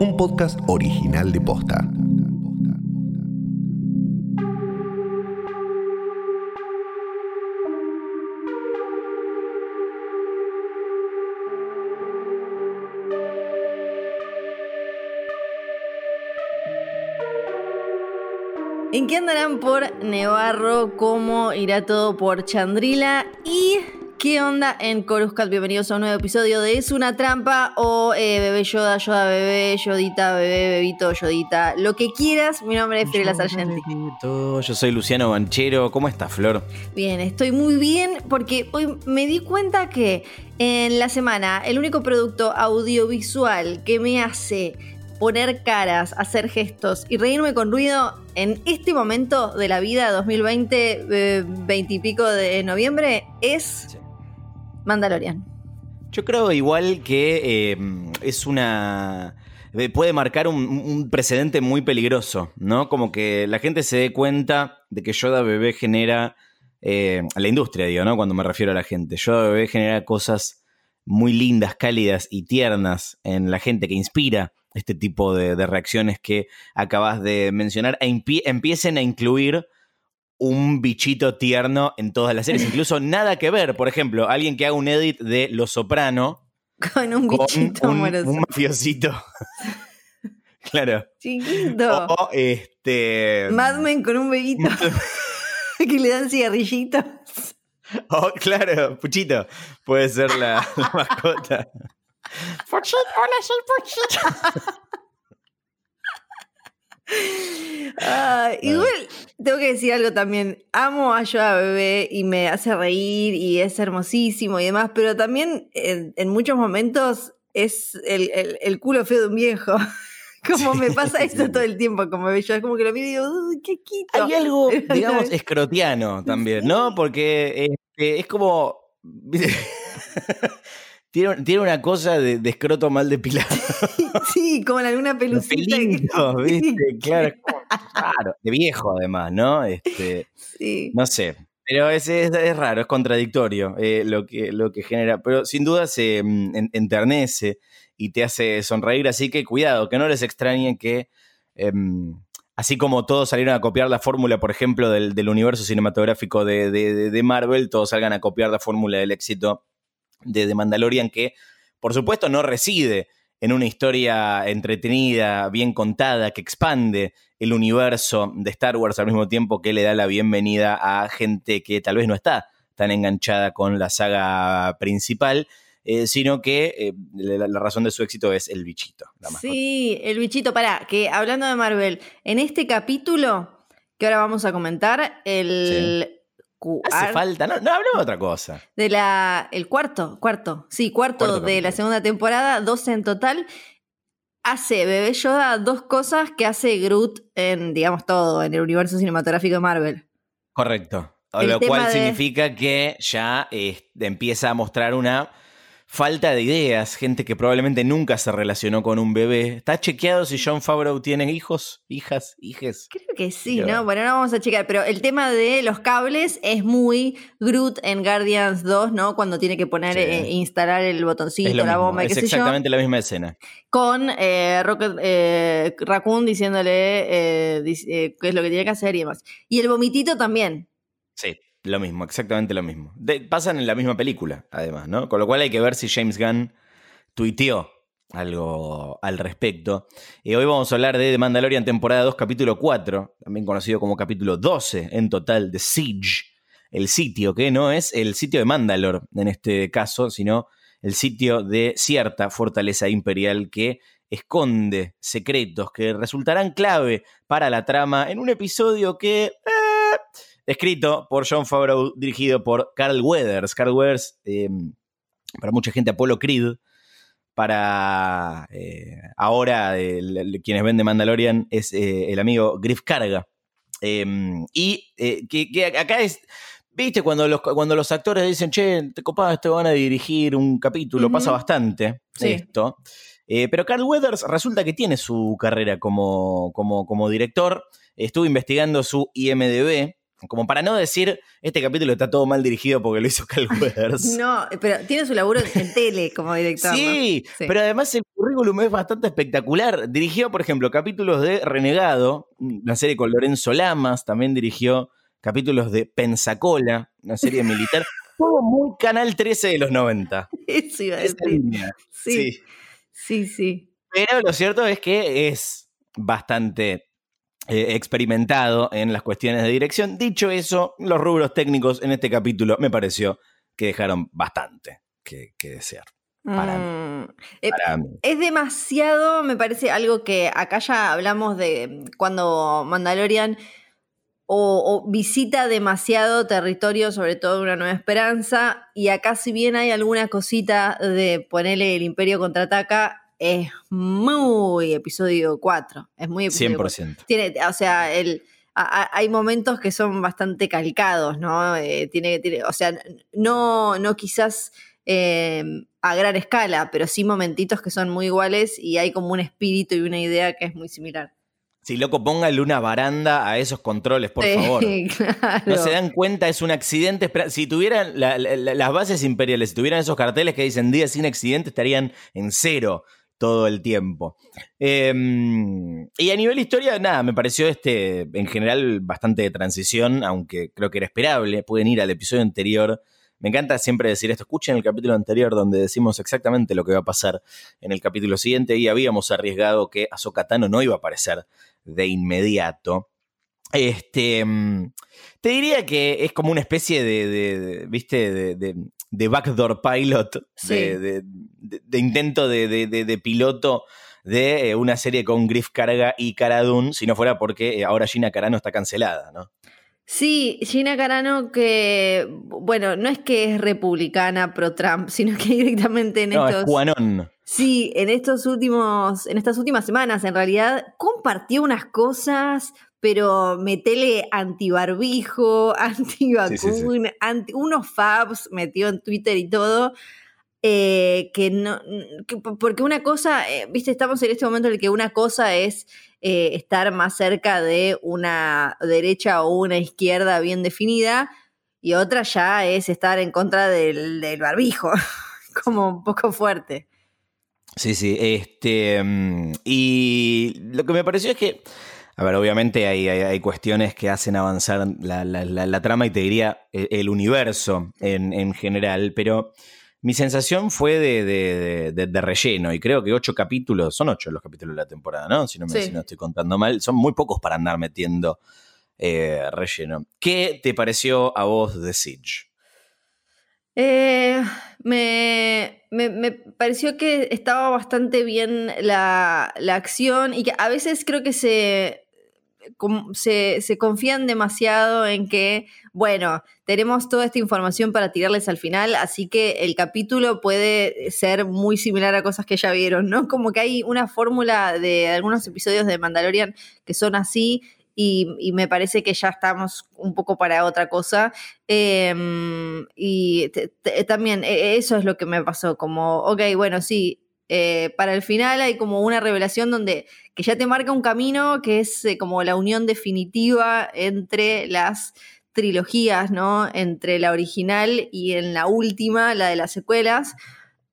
un podcast original de Posta. ¿En qué andarán por Nevarro? ¿Cómo irá todo por Chandrila? ¿Y qué onda en Coruscant? Bienvenidos a un nuevo episodio de ¿Es una trampa? o eh, Bebé Yoda, Yoda Bebé, Yodita Bebé, Bebito, Yodita, lo que quieras. Mi nombre es Fiorella Sargenti. Yo soy Luciano Banchero. ¿Cómo estás, Flor? Bien, estoy muy bien porque hoy me di cuenta que en la semana el único producto audiovisual que me hace poner caras, hacer gestos y reírme con ruido en este momento de la vida 2020, eh, 20 y pico de noviembre, es Mandalorian. Yo creo igual que eh, es una... eh, puede marcar un, precedente muy peligroso, ¿no? Como que la gente se dé cuenta de que Yoda Bebé genera... eh, la industria, digo, ¿no? Cuando me refiero a la gente. Yoda Bebé genera cosas muy lindas, cálidas y tiernas en la gente que inspira este tipo de, reacciones que acabas de mencionar e empiecen a incluir un bichito tierno en todas las series. Incluso nada que ver. Por ejemplo, alguien que haga un edit de Los Soprano Con un con bichito un, amoroso. un mafiosito. claro. Chiquito. O este. Mad Men con un bebito que le dan cigarrillitos. o, claro, Puchito. Puede ser la, la mascota. Puchito, hola, soy Puchito. Igual tengo que decir algo también. Amo a Yoda Bebé y me hace reír y es hermosísimo y demás, pero también en, en muchos momentos es el, el- el culo feo de un viejo. Como me pasa esto todo el tiempo, como yo, es como que lo miro y digo, qué quito. Hay algo, digamos, escrotiano también, ¿no? Porque este, es como. tiene, tiene una cosa de, de escroto mal depilado. Sí, como en alguna pelucita. ¿viste? Claro, es como raro. De viejo, además, ¿no? Este, Sí. no sé. Pero es, es, es raro, es contradictorio eh, lo, que, lo que genera. Pero sin duda se mm, en- enternece y te hace sonreír. Así que cuidado, que no les extrañe que. em, Así como todos salieron a copiar la fórmula, por ejemplo, del, del universo cinematográfico de- de- de Marvel, todos salgan a copiar la fórmula del éxito de The Mandalorian, que por supuesto no reside en una historia entretenida, bien contada, que expande el universo de Star Wars al mismo tiempo que le da la bienvenida a gente que tal vez no está tan enganchada con la saga principal, eh, sino que eh, la, la razón de su éxito es el bichito. la. Sí, el bichito. Pará, que hablando de Marvel, en este capítulo que ahora vamos a comentar, el. Hace falta, no, no hablemos de otra cosa. De la. El cuarto, cuarto. Sí, cuarto, Cuarto de la segunda temporada, 12 en total. Hace Bebé Yoda dos cosas que hace Groot en, digamos, todo, en el universo cinematográfico de Marvel. Correcto. El Lo cual de- significa que ya eh, empieza a mostrar una falta de ideas, gente que probablemente nunca se relacionó con un bebé. ¿Está chequeado si John Favreau tiene hijos, hijas, hijes? Creo que sí, ¿no? Bueno, no vamos a checar, pero el tema de los cables es muy Groot en Guardians 2, ¿no? Cuando tiene que poner, Sí. eh, instalar el botoncito, la mismo, bomba, y es qué sé yo. exactamente la misma escena. con eh, Rocket eh, Raccoon diciéndole eh, eh, qué es lo que tiene que hacer y demás. Y el vomitito también. Sí, lo mismo, exactamente lo mismo. Pasan en la misma película, además, ¿no? Con lo cual hay que ver si James Gunn tuiteó algo al respecto. Y hoy vamos a hablar de The Mandalorian temporada 2, capítulo 4, también conocido como capítulo 12 en total, de Siege, el sitio, que no es el sitio de Mandalore en este caso, sino el sitio de cierta fortaleza imperial que esconde secretos que resultarán clave para la trama en un episodio que... eh, escrito por John Favreau, dirigido por Carl Weathers. Carl Weathers, eh, para mucha gente, Apollo Creed. Para eh, ahora, el- el- quienes ven de Mandalorian, es eh, el amigo Griff Carga. Eh, y eh, que, que acá es. ¿Viste? Cuando los, cuando los actores dicen, che, te copás, te van a dirigir un capítulo, pasa bastante Sí. esto. Eh, pero Carl Weathers resulta que tiene su carrera como, como, como director. Estuve investigando su IMDB como para no decir, este capítulo está todo mal dirigido porque lo hizo Cal Weathers. no, pero tiene su laburo en tele como director. Sí, pero además el currículum es bastante espectacular. Dirigió, por ejemplo, capítulos de Renegado, una serie con Lorenzo Lamas, también dirigió capítulos de Pensacola, una serie militar. Todo muy Canal 13 de los 90. Eso iba a decir. Sí, sí, sí. Pero lo cierto es que es bastante eh, experimentado en las cuestiones de dirección. Dicho eso, los rubros técnicos en este capítulo me pareció que dejaron bastante que, desear. Para, mm, eh, Es demasiado, me parece algo que acá ya hablamos de cuando Mandalorian o, visita demasiado territorio, sobre todo una nueva esperanza, y acá si bien hay alguna cosita de ponerle el imperio contraataca, es muy episodio 4. Es muy episodio 100%. Tiene, o sea, el, hay momentos que son bastante calcados, ¿no? Eh, tiene, tiene, o sea, no, no quizás em, a gran escala, pero sí momentitos que son muy iguales y hay como un espíritu y una idea que es muy similar. Sí, loco, póngale una baranda a esos controles, por favor. No se dan cuenta, es un accidente. Si tuvieran las bases imperiales, si tuvieran esos carteles que dicen día sin accidente, estarían en cero todo el tiempo. Em, y a nivel historia, nada, me pareció este, en general, bastante de transición, aunque creo que era esperable. Pueden ir al episodio anterior. Me encanta siempre decir esto. Escuchen el capítulo anterior donde decimos exactamente lo que va a pasar en el capítulo siguiente y habíamos arriesgado que Ahsoka Tano no iba a aparecer de inmediato. Este, em, te diría que es como una especie de, ¿viste? De backdoor pilot, de, intento de, piloto de eh, una serie con Griff Carga y Caradun, si no fuera porque eh, ahora Gina Carano está cancelada, ¿no? Sí, Gina Carano que, bueno, no es que es republicana pro-Trump, sino que directamente en no, estos... Es Sí, en estos últimos, en estas últimas semanas, en realidad, compartió unas cosas pero metele antibarbijo, antivacuna, anti, unos fabs metió en Twitter y todo. Eh, que no, porque una cosa, eh, viste, estamos en este momento en el que una cosa es eh, estar más cerca de una derecha o una izquierda bien definida y otra ya es estar en contra del, del barbijo, como un poco fuerte. Sí, sí, este, mm, y lo que me pareció es que a ver, obviamente hay, hay, cuestiones que hacen avanzar la, trama y te diría e, el, universo en, general, pero mi sensación fue de, relleno y creo que ocho capítulos, son ocho los capítulos de la temporada, ¿no? Si no, me, no estoy contando mal, son muy pocos para andar metiendo eh, relleno. ¿Qué te pareció a vos de Siege? Eh, me, me, pareció que estaba bastante bien la, la, acción y que a veces creo que se, se, confían demasiado en que, bueno, tenemos toda esta información para tirarles al final, así que el capítulo puede ser muy similar a cosas que ya vieron, ¿no? Como que hay una fórmula de algunos episodios de Mandalorian que son así y, me parece que ya estamos un poco para otra cosa. Em, y también e, eso es lo que me pasó, como, ok, bueno, sí, eh, para el final hay como una revelación donde que ya te marca un camino que es eh, como la unión definitiva entre las trilogías, ¿no? Entre la original y en la última, la de las secuelas,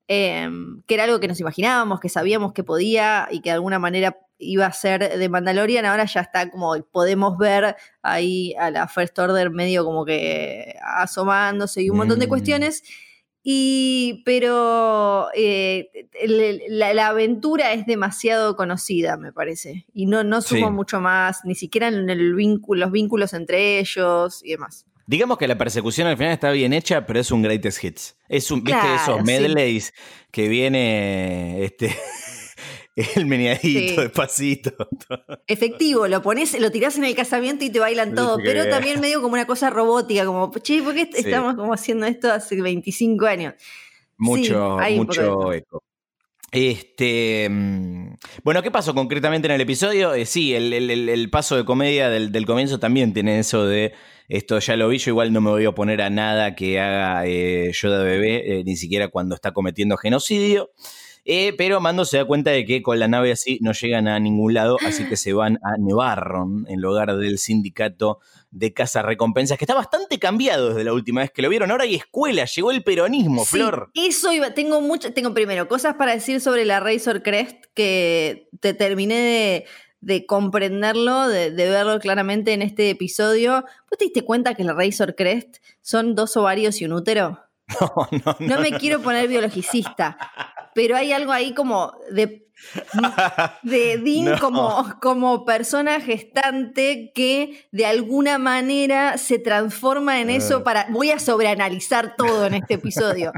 em, que era algo que nos imaginábamos, que sabíamos que podía y que de alguna manera iba a ser de Mandalorian, ahora ya está como podemos ver ahí a la First Order medio como que asomándose y un montón de mm. cuestiones. Y, pero eh, la, aventura es demasiado conocida, me parece. Y no, no sumo mucho más, ni siquiera en el vínculo, los vínculos entre ellos y demás. Digamos que la persecución al final está bien hecha, pero es un greatest hits. Es un, viste, esos medleys que viene este el meneadito, despacito. Efectivo, lo pones, lo tirás en el casamiento y te bailan todo, pero también medio como una cosa robótica, como, che, ¿por qué estamos como haciendo esto hace 25 años? Mucho, mucho eco. Este, mm, bueno, ¿qué pasó concretamente en el episodio? Eh, sí, el, paso de comedia del, comienzo también tiene eso de esto ya lo vi, yo igual no me voy a oponer a nada que haga eh, Yoda bebé, eh, ni siquiera cuando está cometiendo genocidio. Eh, pero Mando se da cuenta de que con la nave así no llegan a ningún lado, así que se van a Nevarron, en lugar del sindicato de Casa Recompensas, que está bastante cambiado desde la última vez que lo vieron. Ahora hay escuela, llegó el peronismo, Sí, Flor. Eso iba, tengo mucho, tengo primero cosas para decir sobre la Razor Crest que te terminé de, de comprenderlo, de, de verlo claramente en este episodio. ¿Vos te diste cuenta que la Razor Crest son dos ovarios y un útero? No, no, No me quiero poner biologicista, pero hay algo ahí como de, de Dean como, como persona gestante que de alguna manera se transforma en eso Ah. para. Voy a sobreanalizar todo en este episodio.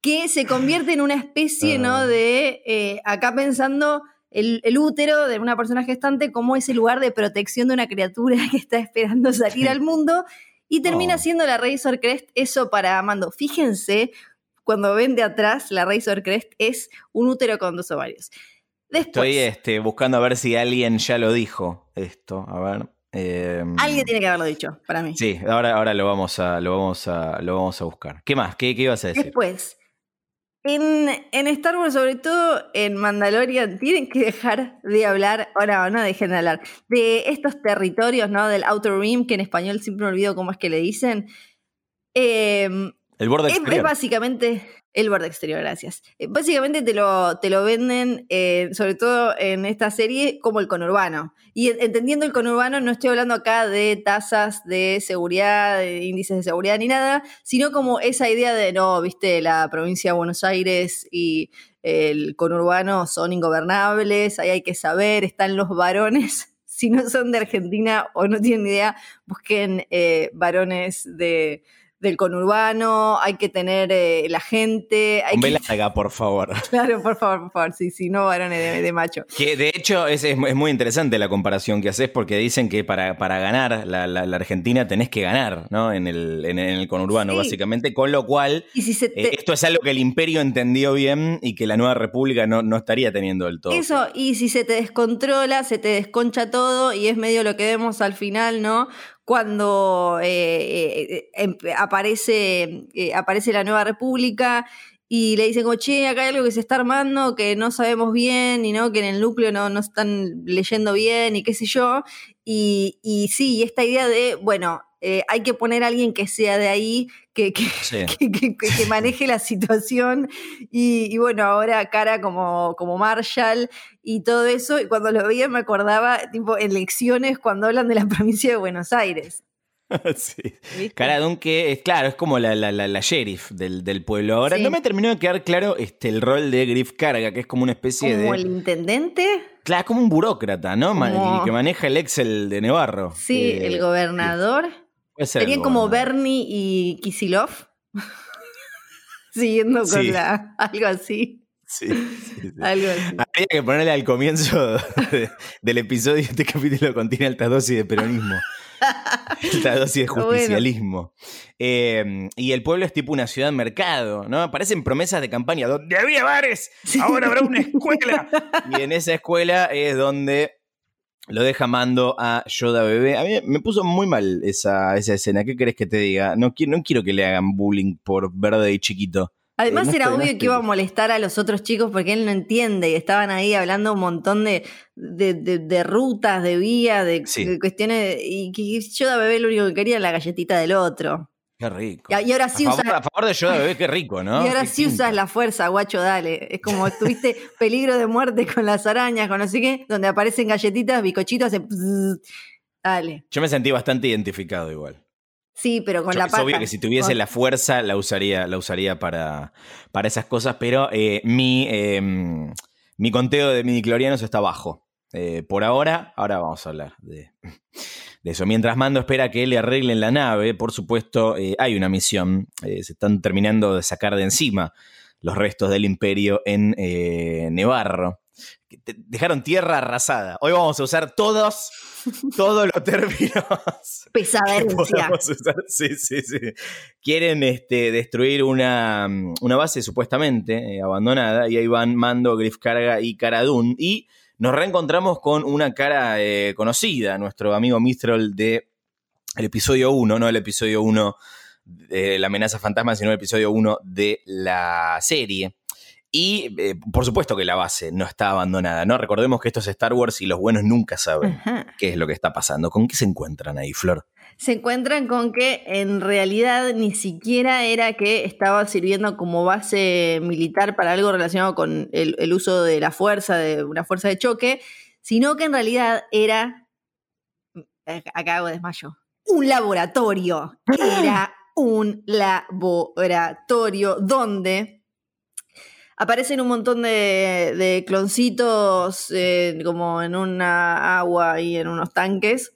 Que se convierte en una especie, ¿no? Ah. De. eh, acá pensando. El, el útero de una persona gestante como ese lugar de protección de una criatura que está esperando salir al mundo y termina Oh. siendo la Razor Crest eso para Amando. Fíjense, cuando ven de atrás, la Razor Crest es un útero con dos ovarios. Después, Estoy este, buscando a ver si alguien ya lo dijo esto. A ver. eh, alguien tiene que haberlo dicho, para mí. Sí, ahora, ahora lo vamos a, lo vamos a, lo vamos a buscar. ¿Qué más? ¿Qué, qué ibas a decir? Después, en, en Star Wars, sobre todo en Mandalorian, tienen que dejar de hablar, o no, no dejen de hablar, de estos territorios, ¿no? Del Outer Rim, que en español siempre me olvido cómo es que le dicen. Eh, El borde Es, es básicamente el borde exterior, gracias. Eh, Básicamente te lo, te lo venden, eh, sobre todo en esta serie, como el conurbano. Y en- entendiendo el conurbano, no estoy hablando acá de tasas de seguridad, de índices de seguridad ni nada, sino como esa idea de, no, viste, la provincia de Buenos Aires y el conurbano son ingobernables, ahí hay que saber, están los varones. Si no son de Argentina o no tienen idea, busquen eh, varones de, del conurbano, hay que tener eh, la gente, hay Con que, larga, por favor. claro, por favor, por favor, sí, sí, no varones de, de macho. Que de hecho es, es, muy interesante la comparación que haces porque dicen que para, para ganar la, la- la Argentina tenés que ganar, ¿no? En el, en, el conurbano, Sí. básicamente. Con lo cual, Y si se eh, te- esto es algo que el imperio entendió bien y que la nueva república no, no estaría teniendo del todo. Eso, y si se te descontrola, se te desconcha todo, y es medio lo que vemos al final, ¿no? Cuando eh, eh, em- aparece, eh, aparece la nueva república y le dicen, como, che, acá hay algo que se está armando, que no sabemos bien, y no, que en el núcleo no, no están leyendo bien, y qué sé yo. Y, y sí, y esta idea de, bueno, eh, hay que poner a alguien que sea de ahí, que, que, Sí. que, que- maneje la situación. Y, y bueno, ahora cara como, como Marshall y todo eso. Y cuando lo veía me acordaba, tipo, en lecciones cuando hablan de la provincia de Buenos Aires. Sí. ¿viste? Cara Dune que es claro, es como la, la, la, la sheriff del, del pueblo. Ahora, Sí. no me terminó de quedar claro este, el rol de Griff Carga, que es como una especie Como de. el intendente. Claro, es como un burócrata, ¿no? Como- el que maneja el Excel de Nevarro. Sí, Eh, el gobernador. puede ser Serían como. Bernie y Kisilov. Siguiendo con Sí. la. Algo así. Sí, sí, sí. Algo así. Habría que ponerle al comienzo de- del episodio este capítulo contiene alta dosis de peronismo. Alta dosis de Bueno. justicialismo. Eh, y el pueblo es tipo una ciudad mercado, ¿no? Parecen promesas de campaña. Donde había bares, ahora habrá una escuela. y en esa escuela es donde lo deja mando a Yoda bebé. A mí me puso muy mal esa, esa escena. ¿Qué querés que te diga? No no quiero que le hagan bullying por verde y chiquito. Además Eh, no era obvio que iba a molestar a los otros chicos porque él no entiende y estaban ahí hablando un montón de, de, de- de rutas, de vías, de, Sí. de cuestiones y que yo de bebé lo único que quería era la galletita del otro. Qué rico. Y, ahora A sí favor, usas, a favor de Yoda bebé, qué rico, ¿no? y ahora Qué sí tinta. usas la fuerza, guacho, dale. Es como tuviste peligro de muerte con las arañas, con no sé qué, donde aparecen galletitas, bicochitos, hace dale. Yo me sentí bastante identificado igual. Sí, pero con Yo- la es obvio que si tuviese Con- la fuerza la usaría, la usaría para, para esas cosas, pero eh, mi, eh, mi conteo de midiclorianos está bajo. Eh, por ahora, ahora vamos a hablar de, de eso. Mientras Mando espera que le arreglen la nave, por supuesto, eh, hay una misión. Se están terminando de sacar de encima los restos del imperio en Nevarro. Te- Dejaron tierra arrasada. Hoy vamos a usar todos, todos los términos usar. Sí, sí, sí. Quieren este, destruir una, una base supuestamente eh, abandonada y ahí van Mando, Griff Carga y Cara Dune. Y nos reencontramos con una cara eh, conocida, nuestro amigo Mistral de el episodio 1, no el episodio 1 de La amenaza fantasma, sino el episodio 1 de la serie. Y eh, por supuesto que la base no está abandonada, ¿no? Recordemos que esto es Star Wars y los buenos nunca saben qué es lo que está pasando. ¿Con qué se encuentran ahí, Flor? Se encuentran con que en realidad ni siquiera era que estaba sirviendo como base militar para algo relacionado con el, el uso de la fuerza, de una fuerza de choque, sino que en realidad era, eh, acá hago desmayo, un laboratorio. Era un laboratorio donde aparecen un montón de, cloncitos eh, como en una agua y en unos tanques.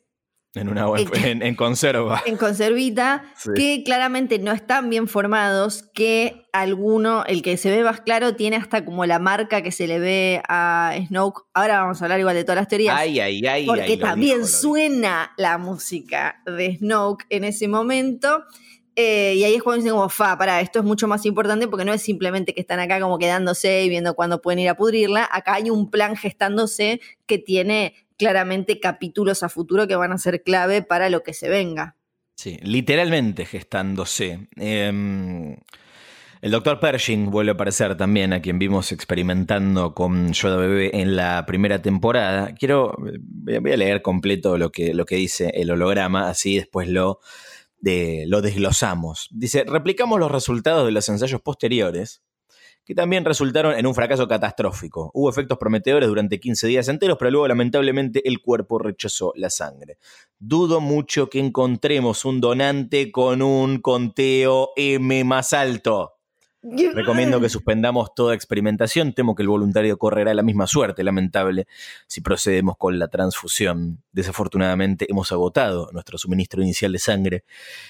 En una agua, en, conserva. En conservita, que claramente no están bien formados, que alguno, el que se ve más claro, tiene hasta como la marca que se le ve a Snoke. Ahora vamos a hablar igual de todas las teorías. Ay, ay, ay. Porque también suena la música de Snoke en ese momento. Eh, y ahí es cuando dicen como, fa, para, esto es mucho más importante porque no es simplemente que están acá como quedándose y viendo cuándo pueden ir a pudrirla. Acá hay un plan gestándose que tiene claramente capítulos a futuro que van a ser clave para lo que se venga. Sí, literalmente gestándose. Em, el doctor Pershing vuelve a aparecer también, a quien vimos experimentando con Yoda Bebé en la primera temporada. Quiero, voy a leer completo lo que, lo que dice el holograma, así después lo lo desglosamos. Dice, replicamos los resultados de los ensayos posteriores, que también resultaron en un fracaso catastrófico. Hubo efectos prometedores durante 15 días enteros, pero luego lamentablemente el cuerpo rechazó la sangre. Dudo mucho que encontremos un donante con un conteo M más alto. Recomiendo que suspendamos toda experimentación. Temo que el voluntario correrá la misma suerte, lamentable, si procedemos con la transfusión. Desafortunadamente hemos agotado nuestro suministro inicial de sangre.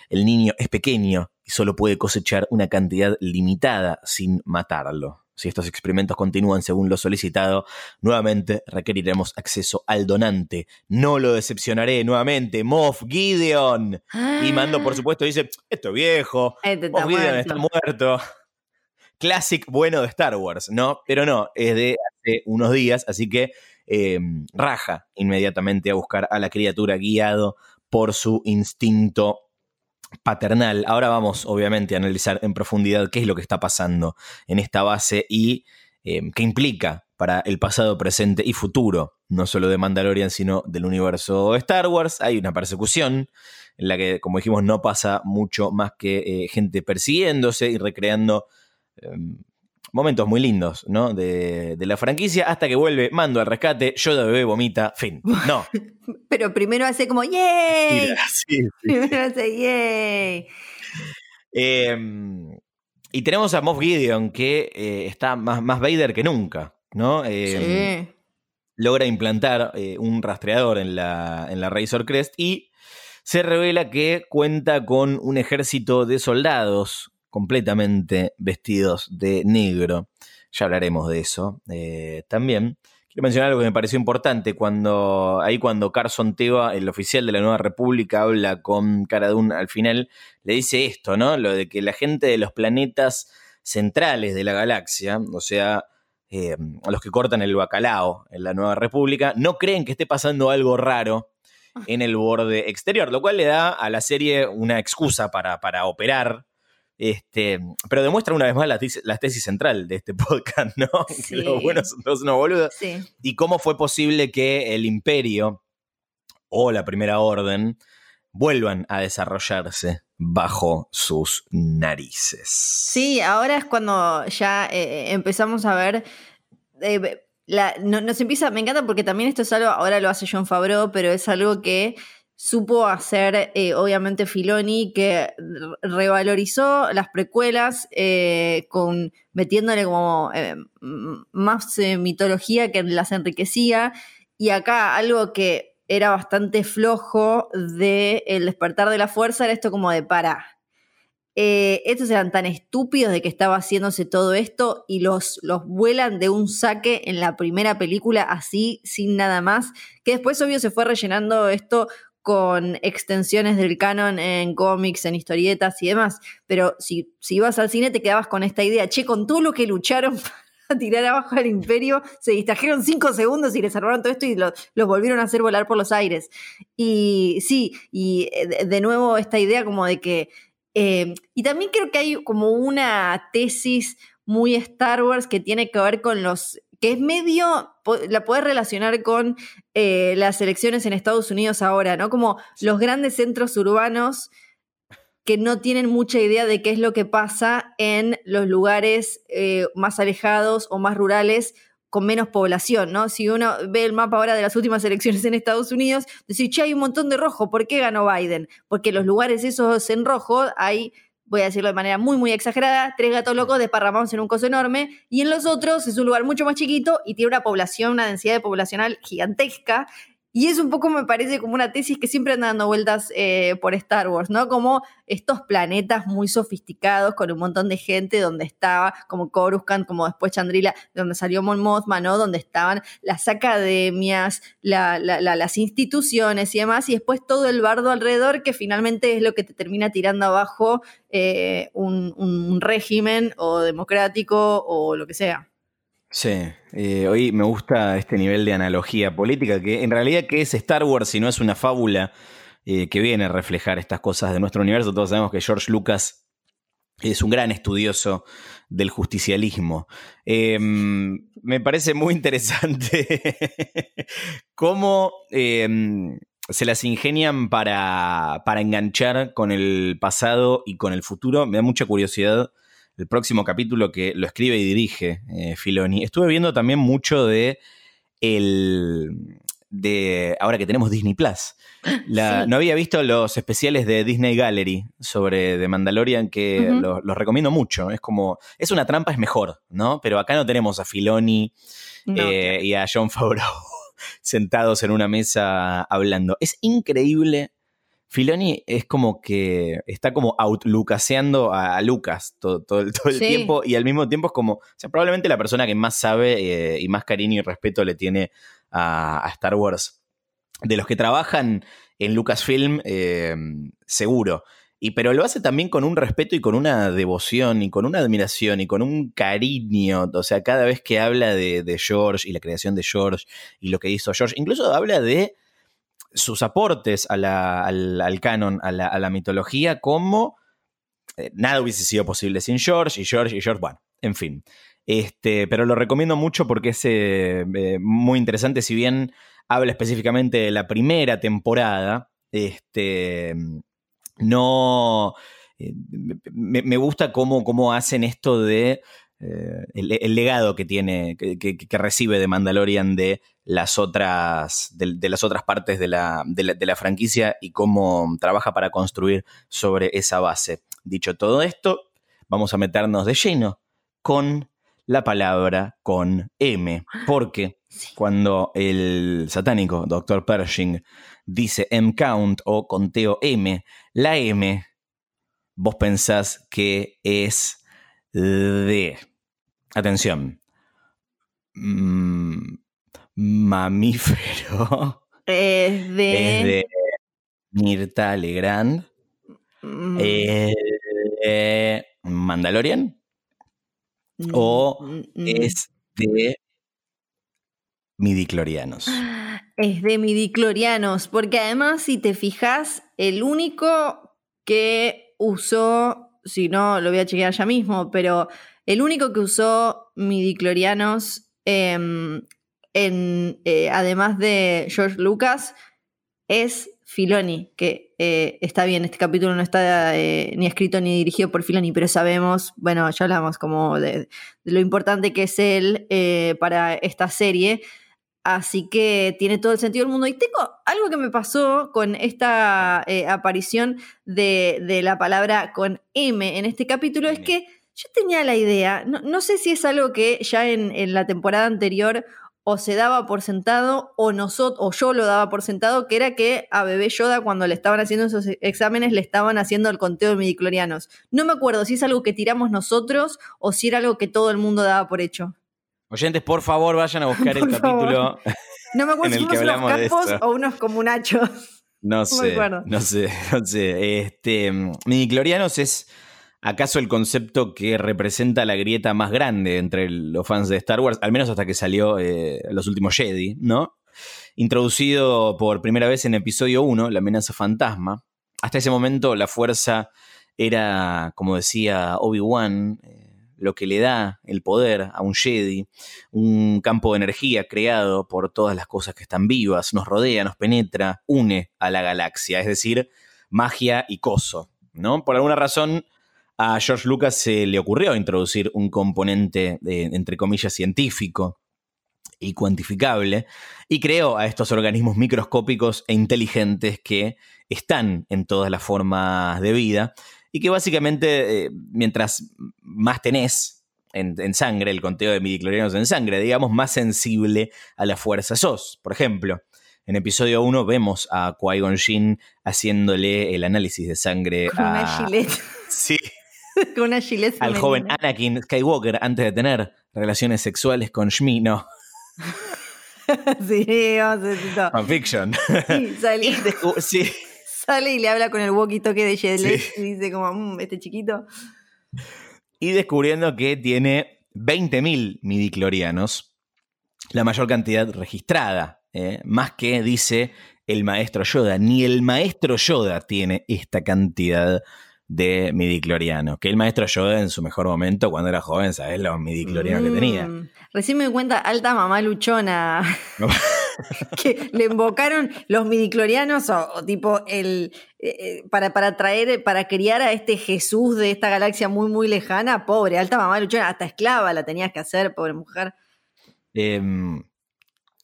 El niño es pequeño y solo puede cosechar una cantidad limitada sin matarlo. Si estos experimentos continúan según lo solicitado, nuevamente requeriremos acceso al donante. No lo decepcionaré nuevamente. Moff Gideon. Y Mando, por supuesto, dice, esto es viejo. Este Moff Gideon está muerto classic bueno de Star Wars, ¿no? Pero no, es de hace unos días, así que em, raja inmediatamente a buscar a la criatura guiado por su instinto paternal. Ahora vamos, obviamente, a analizar en profundidad qué es lo que está pasando en esta base y em, qué implica para el pasado, presente y futuro, no solo de Mandalorian, sino del universo Star Wars. Hay una persecución en la que, como dijimos, no pasa mucho más que eh, gente persiguiéndose y recreando momentos muy lindos, ¿no? De, la franquicia, hasta que vuelve, mando al rescate, Yoda bebé vomita, fin. No. Pero primero hace como ¡yay! Primero hace ¡yay! Em, y tenemos a Moff Gideon, que eh, está más, más Vader que nunca, ¿no? Em, sí. Logra implantar eh, un rastreador en la, en la Razor Crest y se revela que cuenta con un ejército de soldados completamente vestidos de negro. Ya hablaremos de eso eh, también. Quiero mencionar algo que me pareció importante cuando ahí cuando Carson Teva, el oficial de la Nueva República, habla con Cara al final, le dice esto, ¿no? Lo de que la gente de los planetas centrales de la galaxia, o sea, eh, los que cortan el bacalao en la Nueva República, no creen que esté pasando algo raro en el borde exterior, lo cual le da a la serie una excusa para, para operar este, pero demuestra una vez más la tesis, central de este podcast, ¿no? Que los buenos son todos unos boludos. Y cómo fue posible que el imperio o la primera orden vuelvan a desarrollarse bajo sus narices. Sí, ahora es cuando ya eh, empezamos a ver... Eh, nos empieza, me encanta porque también esto es algo, ahora lo hace John Favreau, pero es algo que supo hacer, eh, obviamente, Filoni, que revalorizó las precuelas eh, con, metiéndole como eh, más mitología que las enriquecía. Y acá algo que era bastante flojo de El despertar de la fuerza era esto como de para. estos eran tan estúpidos de que estaba haciéndose todo esto y los, los vuelan de un saque en la primera película así, sin nada más, que después obvio se fue rellenando esto con extensiones del canon en cómics, en historietas y demás. Pero si, si ibas al cine te quedabas con esta idea, che, con todo lo que lucharon para tirar abajo al imperio, se distrajeron cinco segundos y les salvaron todo esto y los volvieron a hacer volar por los aires. Y sí, y eh, de, nuevo esta idea como de que... Eh, y también creo que hay como una tesis muy Star Wars que tiene que ver con los que es medio, la puedes relacionar con eh, las elecciones en Estados Unidos ahora, ¿no? Como los grandes centros urbanos que no tienen mucha idea de qué es lo que pasa en los lugares eh, más alejados o más rurales con menos población, ¿no? Si uno ve el mapa ahora de las últimas elecciones en Estados Unidos, decir, che, hay un montón de rojo, ¿por qué ganó Biden? Porque los lugares esos en rojo hay voy a decirlo de manera muy, muy exagerada, tres gatos locos desparramados en un coso enorme, y en los otros es un lugar mucho más chiquito y tiene una población, una densidad de poblacional gigantesca, y es un poco, me parece, como una tesis que siempre anda dando vueltas eh, por Star Wars, ¿no? Como estos planetas muy sofisticados con un montón de gente donde estaba, como Coruscant, como después Chandrila, donde salió Mon Mothma, ¿no? Donde estaban las academias, las instituciones y demás, y después todo el bardo alrededor que finalmente es lo que te termina tirando abajo eh, un régimen o democrático o lo que sea. Sí, eh, hoy me gusta este nivel de analogía política, que en realidad, ¿qué es Star Wars si no es una fábula eh, que viene a reflejar estas cosas de nuestro universo? Todos sabemos que George Lucas es un gran estudioso del justicialismo. Em, me parece muy interesante cómo em, se las ingenian para, para enganchar con el pasado y con el futuro. Me da mucha curiosidad el próximo capítulo que lo escribe y dirige eh, Filoni. Estuve viendo también mucho de el de ahora que tenemos Disney Plus. No había visto los especiales de Disney Gallery sobre The Mandalorian que los, recomiendo mucho. Es como, es una trampa, es mejor, ¿no? Pero acá no tenemos a Filoni eh, y a John Favreau sentados en una mesa hablando. Es increíble Filoni es como que está como outlucaseando a, Lucas todo, el, tiempo y al mismo tiempo es como, o sea, probablemente la persona que más sabe eh, y más cariño y respeto le tiene a, Star Wars. De los que trabajan en Lucasfilm, eh, seguro. Y, pero lo hace también con un respeto y con una devoción y con una admiración y con un cariño. O sea, cada vez que habla de, de George y la creación de George y lo que hizo George, incluso habla de sus aportes al, canon, a la, mitología, como eh, nada hubiese sido posible sin George y George y George, bueno, en fin. Este, pero lo recomiendo mucho porque es eh, eh, muy interesante, si bien habla específicamente de la primera temporada, este, no... Me, gusta cómo, cómo hacen esto de eh, el, legado que tiene, que, recibe de Mandalorian de las otras, de, las otras partes de la, de la, franquicia y cómo trabaja para construir sobre esa base. Dicho todo esto, vamos a meternos de lleno con la palabra con M, porque cuando el satánico Dr. Pershing dice M-count o conteo M, la M, vos pensás que es de, atención, mm, mamífero. Es de... Es de Mirta Legrand. Mm. de Mandalorian. o es de midiclorianos. Es de midiclorianos, porque además, si te fijas, el único que usó si no, lo voy a chequear ya mismo, pero el único que usó midiclorianos, em, en, eh, además de George Lucas, es Filoni, que eh, está bien, este capítulo no está eh, ni escrito ni dirigido por Filoni, pero sabemos, bueno, ya hablamos como de lo importante que es él para esta serie. Así que tiene todo el sentido del mundo. Y tengo algo que me pasó con esta eh, aparición de, la palabra con M en este capítulo, es que yo tenía la idea, no, sé si es algo que ya en, la temporada anterior o se daba por sentado o, nosotros, o yo lo daba por sentado, que era que a Bebé Yoda cuando le estaban haciendo esos exámenes le estaban haciendo el conteo de midiclorianos. No me acuerdo si es algo que tiramos nosotros o si era algo que todo el mundo daba por hecho. Oyentes, por favor, vayan a buscar el capítulo. No me acuerdo si unos capos o unos comunachos. No, sé, no, sé, no sé. Este, Midiclorianos es acaso el concepto que representa la grieta más grande entre los fans de Star Wars, al menos hasta que salió eh, Los Últimos Jedi, ¿no? Introducido por primera vez en episodio 1, La amenaza fantasma. Hasta ese momento la fuerza era, como decía Obi-Wan, eh, lo que le da el poder a un Jedi, un campo de energía creado por todas las cosas que están vivas, nos rodea, nos penetra, une a la galaxia, es decir, magia y coso. ¿no? Por alguna razón, a George Lucas se le ocurrió introducir un componente, entre comillas, científico y cuantificable, y creó a estos organismos microscópicos e inteligentes que están en todas las formas de vida y que básicamente, eh, mientras más tenés en, sangre, el conteo de midiclorianos en sangre, digamos, más sensible a la fuerza sos. Por ejemplo, en episodio 1 vemos a Qui-Gon Jinn haciéndole el análisis de sangre Con una. Sí. Con una gilet Al joven Anakin Skywalker antes de tener relaciones sexuales con Shmi, no. sí, vamos Fanfiction. Sí, salí. sí sale y le habla con el walkie-talkie de Jedley y dice como, mmm, este chiquito. Y descubriendo que tiene 20.000 midiclorianos, la mayor cantidad registrada, ¿eh? más que dice el maestro Yoda. Ni el maestro Yoda tiene esta cantidad de midiclorianos. Que el maestro Yoda en su mejor momento, cuando era joven, ¿sabes? Los midiclorianos que tenía. Mm. Recién me di cuenta, alta mamá luchona. que le invocaron los midiclorianos o, tipo el eh, eh, para, para traer, para criar a este Jesús de esta galaxia muy, muy lejana, pobre, alta mamá luchona, hasta esclava la tenías que hacer, pobre mujer. Em,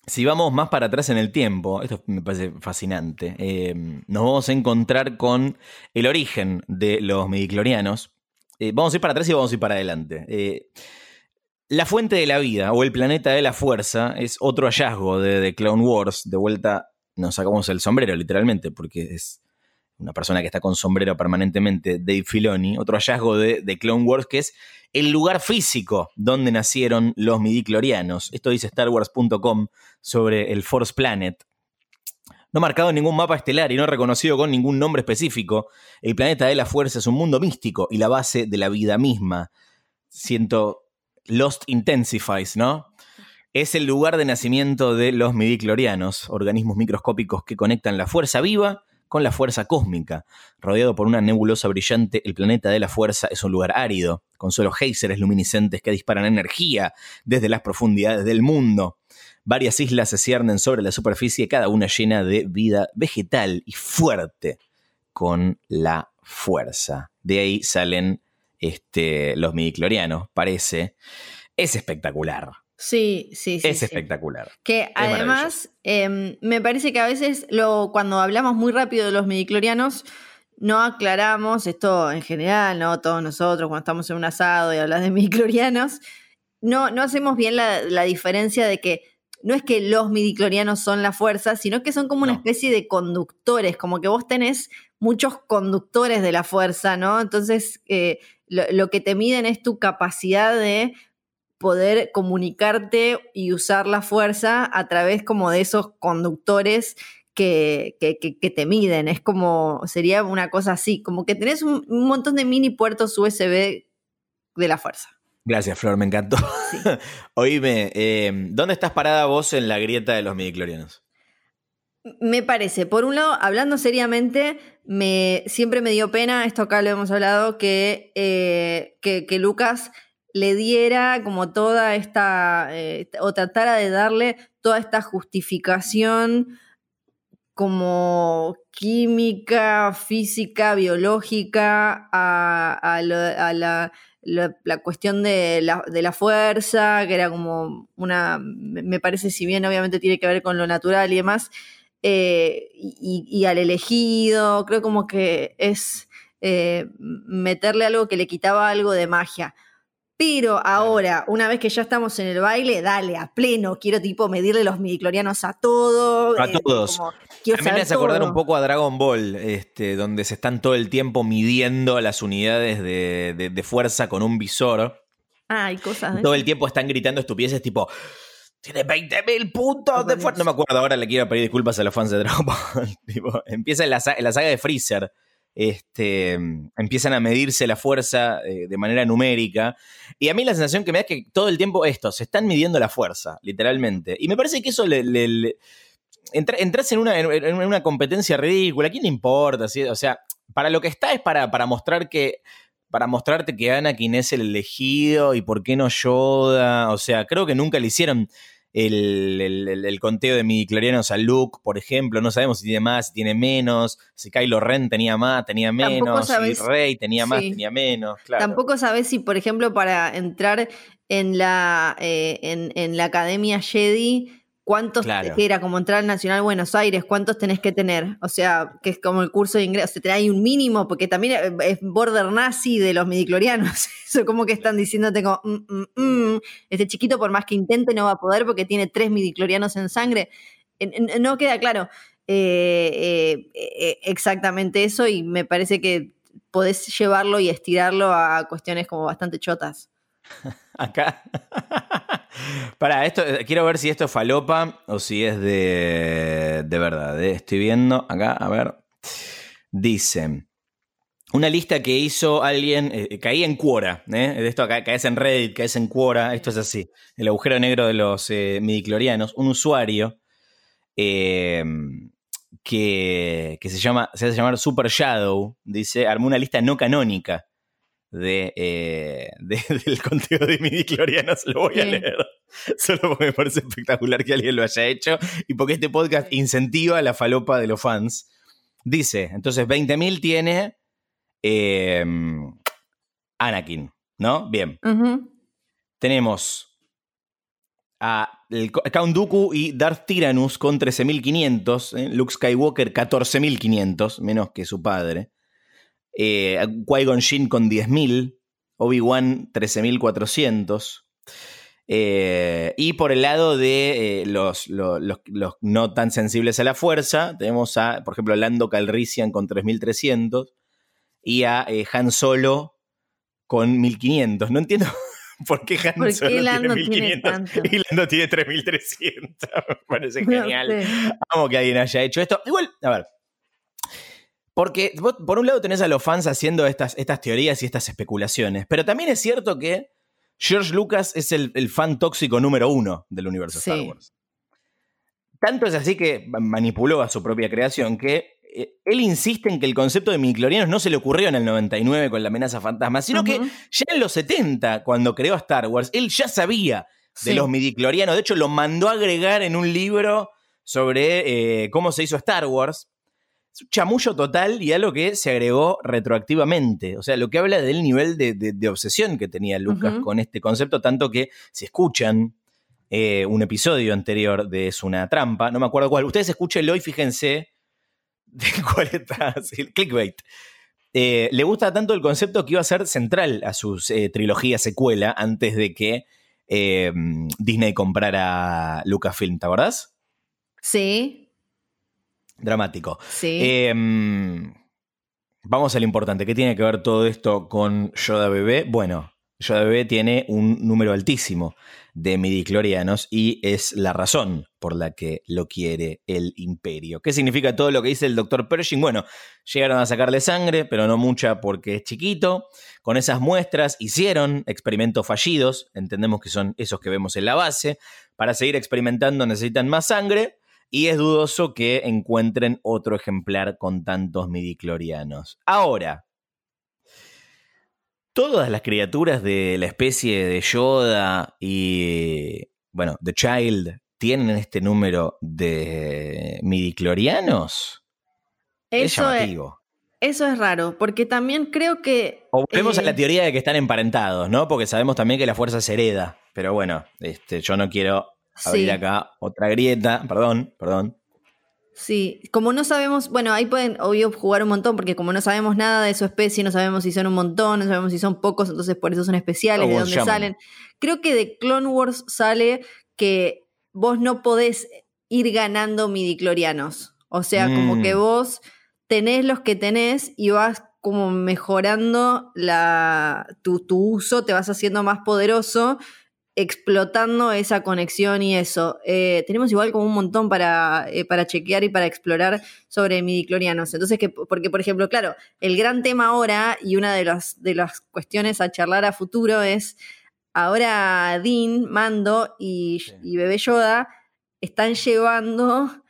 si vamos más para atrás en el tiempo, esto me parece fascinante, em, nos vamos a encontrar con el origen de los midiclorianos. Eh, vamos a ir para atrás y vamos a ir para adelante. La fuente de la vida o el planeta de la fuerza es otro hallazgo de, The Clone Wars. De vuelta nos sacamos el sombrero, literalmente, porque es una persona que está con sombrero permanentemente, Dave Filoni. Otro hallazgo de, The Clone Wars que es el lugar físico donde nacieron los midiclorianos. Esto dice StarWars.com sobre el Force Planet. No marcado en ningún mapa estelar y no reconocido con ningún nombre específico, el planeta de la fuerza es un mundo místico y la base de la vida misma. Siento Lost Intensifies, ¿no? Es el lugar de nacimiento de los midiclorianos, organismos microscópicos que conectan la fuerza viva con la fuerza cósmica. Rodeado por una nebulosa brillante, el planeta de la fuerza es un lugar árido, con solo géiseres luminiscentes que disparan energía desde las profundidades del mundo. Varias islas se ciernen sobre la superficie, cada una llena de vida vegetal y fuerte con la fuerza. De ahí salen este, los midiclorianos, parece, es espectacular. Sí, sí, sí. Es espectacular. Que además, em, me parece que a veces lo, cuando hablamos muy rápido de los midiclorianos, no aclaramos, esto en general, ¿no? Todos nosotros cuando estamos en un asado y hablas de midiclorianos, no, no hacemos bien la, diferencia de que no es que los midiclorianos son la fuerza, sino que son como una especie de conductores, como que vos tenés muchos conductores de la fuerza, ¿no? Entonces, eh, lo, que te miden es tu capacidad de poder comunicarte y usar la fuerza a través como de esos conductores que, que, te miden. Es como, sería una cosa así, como que tenés un, montón de mini puertos USB de la fuerza. Gracias, Flor, me encantó. Oíme, eh, ¿dónde estás parada vos en la grieta de los midiclorianos? Me parece, por un lado, hablando seriamente, me, siempre me dio pena, esto acá lo hemos hablado, que, eh, que, Lucas le diera como toda esta, eh, o tratara de darle toda esta justificación como química, física, biológica a, la, la, cuestión de la, de la, fuerza, que era como una, me parece, si bien obviamente tiene que ver con lo natural y demás, eh, y, al elegido, creo como que es eh, meterle algo que le quitaba algo de magia. Pero ahora, una vez que ya estamos en el baile, dale, a pleno, quiero tipo medirle los midiclorianos a todos. A eh, todos. A mí me hace acordar un poco a Dragon Ball, este, donde se están todo el tiempo midiendo las unidades de, fuerza con un visor. Ah, hay cosas. Todo el tiempo están gritando estupideces tipo, tiene 20.000 puntos de fuerza. No me acuerdo, ahora le quiero pedir disculpas a los fans de Dragon Ball. empieza en la, saga de Freezer. Este, empiezan a medirse la fuerza eh, de manera numérica. Y a mí la sensación que me da es que todo el tiempo esto, se están midiendo la fuerza, literalmente. Y me parece que eso le, entras en una, en una, competencia ridícula. ¿A quién le importa? O sea, para lo que está es para, para mostrar que para mostrarte que Anakin es el elegido y por qué no Yoda. O sea, creo que nunca le hicieron el, conteo de midiclorianos a Luke, por ejemplo. No sabemos si tiene más, si tiene menos. Si Kylo Ren tenía más, tenía menos. si Rey tenía más, tenía menos. Tampoco sabes si, por ejemplo, para entrar en la, eh, en, en la Academia Jedi ¿Cuántos, que era como entrar al Nacional Buenos Aires, cuántos tenés que tener? O sea, que es como el curso de ingreso, o sea, hay un mínimo, porque también es border nazi de los midiclorianos. Eso como que están diciéndote como, mm, mm, mm, este chiquito por más que intente no va a poder porque tiene tres midiclorianos en sangre. No queda claro eh, eh, eh, exactamente eso y me parece que podés llevarlo y estirarlo a cuestiones como bastante chotas. Acá. Para, esto, eh, quiero ver si esto es falopa o si es de, de verdad. Eh. Estoy viendo acá, a ver. Dice. Una lista que hizo alguien, eh, caí en Quora, de esto acá, caes en Reddit, caes en Quora, esto es así, el agujero negro de los midiclorianos, un usuario em, que, que, se llama, se hace llamar Super Shadow, dice, armó una lista no canónica eh, de, del conteo de midi clorianos. Lo voy a leer. Solo porque me parece espectacular que alguien lo haya hecho y porque este podcast incentiva la falopa de los fans. Dice, entonces 20.000 tiene em, Anakin, ¿no? Bien. Tenemos a Count Dooku y Darth Tyrannus con 13.500, ¿eh? Luke Skywalker 14.500, menos que su padre eh, Qui-Gon Jinn con 10.000, Obi-Wan 13.400. Eh, y por el lado de eh, los, no tan sensibles a la fuerza, tenemos a, por ejemplo, Lando Calrissian con 3.300 y a eh, Han Solo con 1.500. No entiendo por qué Han Solo tiene 1.500 y Lando tiene 3.300. Me parece genial. Vamos que alguien haya hecho esto. Igual, a ver, porque por un lado tenés a los fans haciendo estas, estas teorías y estas especulaciones, pero también es cierto que George Lucas es el, fan tóxico número uno del universo Star Wars. Tanto es así que manipuló a su propia creación que eh, él insiste en que el concepto de midichlorianos no se le ocurrió en el 99 con la amenaza fantasma, sino que ya en los 70, cuando creó Star Wars, él ya sabía de los midichlorianos. De hecho, lo mandó a agregar en un libro sobre eh, cómo se hizo Star Wars chamullo total y algo que se agregó retroactivamente. O sea, lo que habla del nivel de, obsesión que tenía Lucas con este concepto, tanto que si escuchan eh, un episodio anterior de Es una trampa, no me acuerdo cuál, ustedes escúchenlo y fíjense de cuál está, el clickbait. Eh, le gusta tanto el concepto que iba a ser central a su eh, trilogía secuela antes de que Disney comprara Lucasfilm, ¿te acordás? Sí. Dramático. Sí. Em, vamos a lo importante. ¿Qué tiene que ver todo esto con Yoda Bebé? Bueno, Yoda Bebé tiene un número altísimo de midiclorianos y es la razón por la que lo quiere el imperio. ¿Qué significa todo lo que dice el doctor Pershing? Bueno, llegaron a sacarle sangre, pero no mucha porque es chiquito. Con esas muestras hicieron experimentos fallidos, entendemos que son esos que vemos en la base. Para seguir experimentando necesitan más sangre y es dudoso que encuentren otro ejemplar con tantos midiclorianos. Ahora, todas las criaturas de la especie de Yoda y, bueno, The Child tienen este número de midiclorianos. Eso es llamativo. eso es raro, porque también creo que... O volvemos a la eh, teoría de que están emparentados, ¿no? Porque sabemos también que la fuerza se hereda. Pero bueno, este, yo no quiero abrir acá otra grieta, perdón, perdón. Sí, como no sabemos, bueno, ahí pueden obvio jugar un montón, porque como no sabemos nada de su especie, no sabemos si son un montón, no sabemos si son pocos, entonces por eso son especiales, de dónde salen. Creo que de Clone Wars sale que vos no podés ir ganando midiclorianos. O sea, como que mm. vos tenés los que tenés y vas como mejorando la, tu, tu uso, te vas haciendo más poderoso explotando esa conexión y eso. Eh, tenemos igual como un montón para, eh, para chequear y para explorar sobre midiclorianos. Entonces, que, porque por ejemplo, claro, el gran tema ahora y una de, las de las cuestiones a charlar a futuro es, ahora Dean, Mando y, y Bebé Yoda están llevando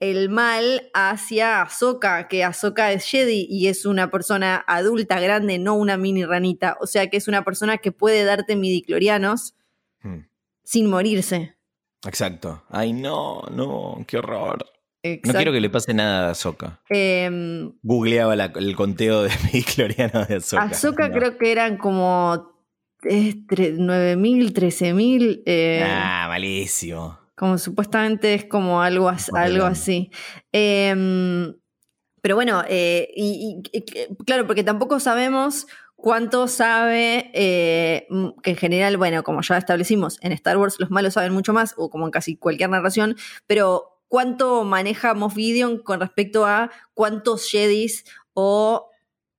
el mal hacia Ahsoka, que Ahsoka es Jedi y es una persona adulta, grande, no una mini ranita. O sea que es una persona que puede darte midiclorianos Hmm. sin morirse. Exacto. Ay, no, no, qué horror. No quiero que le pase nada a Ahsoka. Em, Googleaba la- el conteo de midichlorianos de Ahsoka. Ahsoka No. creo que eran como eh, tre- 9.000, 13.000. eh, Ah, malísimo. Como supuestamente es como algo, as- algo así. Em, pero bueno, eh, y, y- y que- claro, porque tampoco sabemos cuánto sabe, eh, que en general, bueno, como ya establecimos, en Star Wars los malos saben mucho más, o como en casi cualquier narración, pero cuánto maneja Moff Gideon con respecto a cuántos Jedis o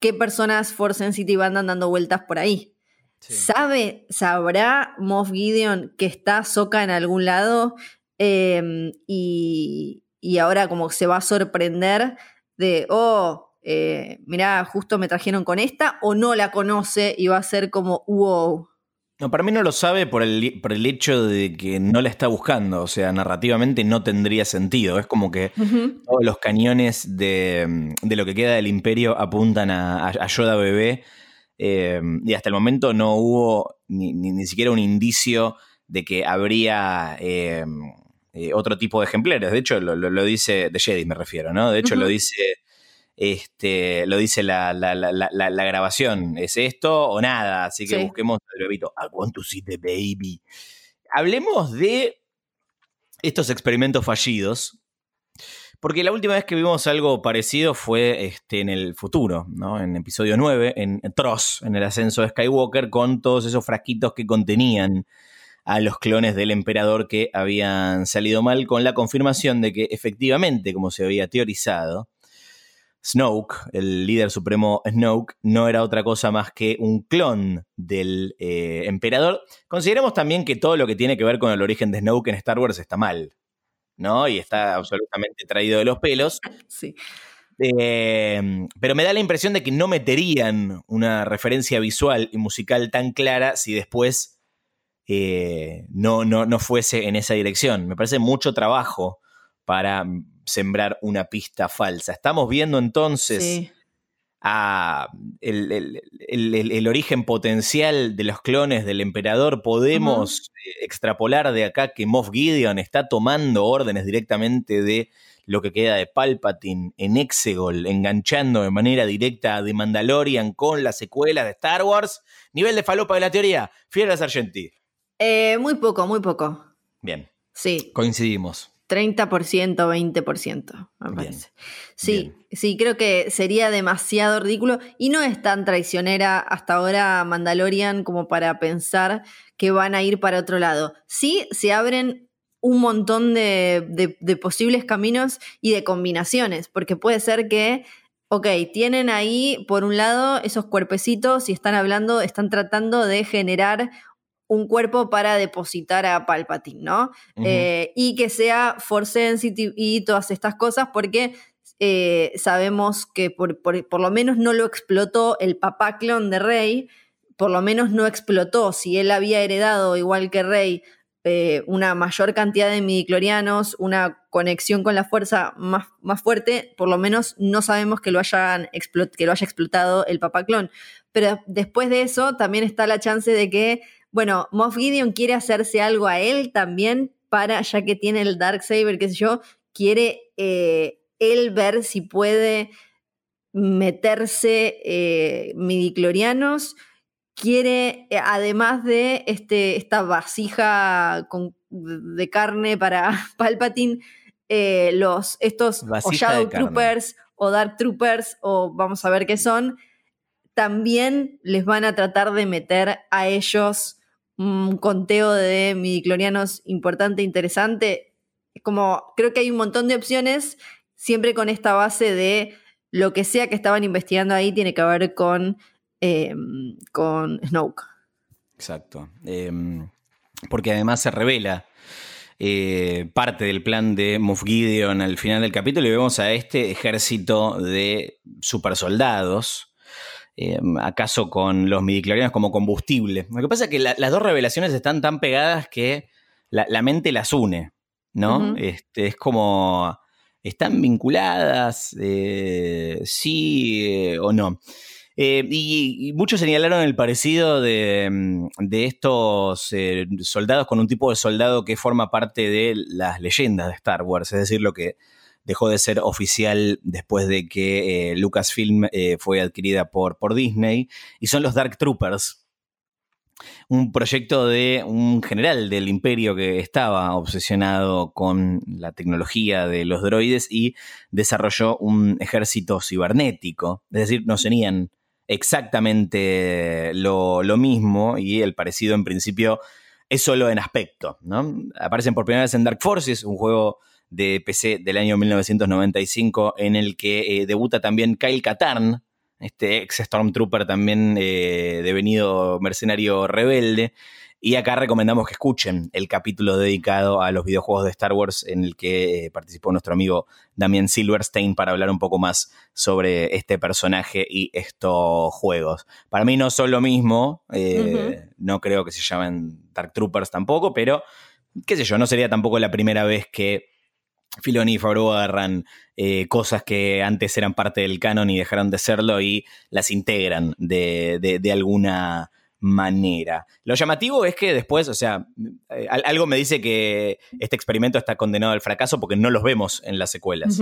qué personas Force Sensitive andan dando vueltas por ahí. Sí. ¿Sabe, sabrá Moff Gideon que está Soka en algún lado? Em, y, y ahora como se va a sorprender de, oh, eh, mirá, justo me trajeron con esta, o no la conoce y va a ser como, wow. No, para mí no lo sabe por el, por el hecho de que no la está buscando. O sea, narrativamente no tendría sentido. Es como que todos los cañones de, de lo que queda del imperio apuntan a, a- Yoda bebé. eh, y hasta el momento no hubo ni, ni- ni siquiera un indicio de que habría eh, eh, otro tipo de ejemplares. De hecho, lo, lo- lo dice, de Jedi me refiero, ¿no? De hecho, lo dice. Este, lo dice la, la- la- la- grabación. ¿Es esto o nada? Así que Sí. busquemos el bebito. I want to see the baby. Hablemos de estos experimentos fallidos. Porque la última vez que vimos algo parecido fue este, en el futuro, ¿no? En episodio 9, en Tross, en el ascenso de Skywalker, con todos esos frasquitos que contenían a los clones del emperador que habían salido mal, con la confirmación de que efectivamente, como se había teorizado, Snoke, el líder supremo Snoke, no era otra cosa más que un clon del eh, emperador. Consideremos también que todo lo que tiene que ver con el origen de Snoke en Star Wars está mal, ¿no? Y está absolutamente traído de los pelos. Sí. Eh, pero me da la impresión de que no meterían una referencia visual y musical tan clara si después eh, no, no, no fuese en esa dirección. Me parece mucho trabajo para sembrar una pista falsa. Estamos viendo entonces sí. a el, el- el- el- el origen potencial de los clones del emperador, podemos eh, extrapolar de acá que Moff Gideon está tomando órdenes directamente de lo que queda de Palpatine en Exegol, enganchando de manera directa a The Mandalorian con las secuelas de Star Wars. Nivel de falopa de la teoría, fiel a Sargenti. Eh, muy poco, muy poco. Bien, Sí. coincidimos. 30%, 20%, me Bien, parece. Sí, bien. sí, creo que sería demasiado ridículo y no es tan traicionera hasta ahora Mandalorian como para pensar que van a ir para otro lado. Sí, se abren un montón de, de- de posibles caminos y de combinaciones, porque puede ser que, ok, tienen ahí por un lado esos cuerpecitos y están hablando, están tratando de generar un cuerpo para depositar a Palpatine, ¿no? Eh, y que sea Force Sensitive y todas estas cosas, porque eh, sabemos que por, por- por lo menos no lo explotó el papá clon de Rey, por lo menos no explotó. Si él había heredado, igual que Rey, eh, una mayor cantidad de midiclorianos, una conexión con la fuerza más, más fuerte, por lo menos no sabemos que lo, hayan que lo haya explotado el papá clon. Pero después de eso, también está la chance de que bueno, Moff Gideon quiere hacerse algo a él también para, ya que tiene el Darksaber, qué sé yo, quiere eh, él ver si puede meterse eh, midiclorianos, quiere, eh, además de este, esta vasija con- de carne para Palpatine, eh, los, estos o Shadow carne. Troopers o Dark Troopers, o vamos a ver qué son, también les van a tratar de meter a ellos un conteo de midiclorianos importante, interesante. Es como, creo que hay un montón de opciones, siempre con esta base de lo que sea que estaban investigando ahí tiene que ver con, eh, con Snoke. Exacto. Eh, porque además se revela eh, parte del plan de Moff Gideon al final del capítulo y vemos a este ejército de supersoldados. Eh, acaso con los midiclorianos como combustible. Lo que pasa es que la- las dos revelaciones están tan pegadas que la, la mente las une, ¿no? Este, es como ¿Están vinculadas? Eh, ¿Sí eh, o no? Eh, y, muchos señalaron el parecido de, mm, estos soldados con un tipo de soldado que forma parte de las leyendas de Star Wars, es decir, lo que dejó de ser oficial después de que Lucasfilm fue adquirida por, por Disney, y son los Dark Troopers, un proyecto de un general del imperio que estaba obsesionado con la tecnología de los droides y desarrolló un ejército cibernético. Es decir, no serían exactamente lo, mismo y el parecido en principio es solo en aspecto. ¿no? Aparecen por primera vez en Dark Forces, un juego de PC del año 1995 en el que eh, debuta también Kyle Katarn, este ex Stormtrooper también eh, devenido mercenario rebelde. Y acá recomendamos que escuchen el capítulo dedicado a los videojuegos de Star Wars en el que eh, participó nuestro amigo Damien Silverstein para hablar un poco más sobre este personaje y estos juegos. Para mí no son lo mismo, eh, no creo que se llamen Dark Troopers tampoco, pero qué sé yo, no sería tampoco la primera vez que Filoni y Favreau agarran eh, cosas que antes eran parte del canon y dejaron de serlo y las integran de, alguna manera. Lo llamativo es que después, o sea, eh, algo me dice que este experimento está condenado al fracaso porque no los vemos en las secuelas.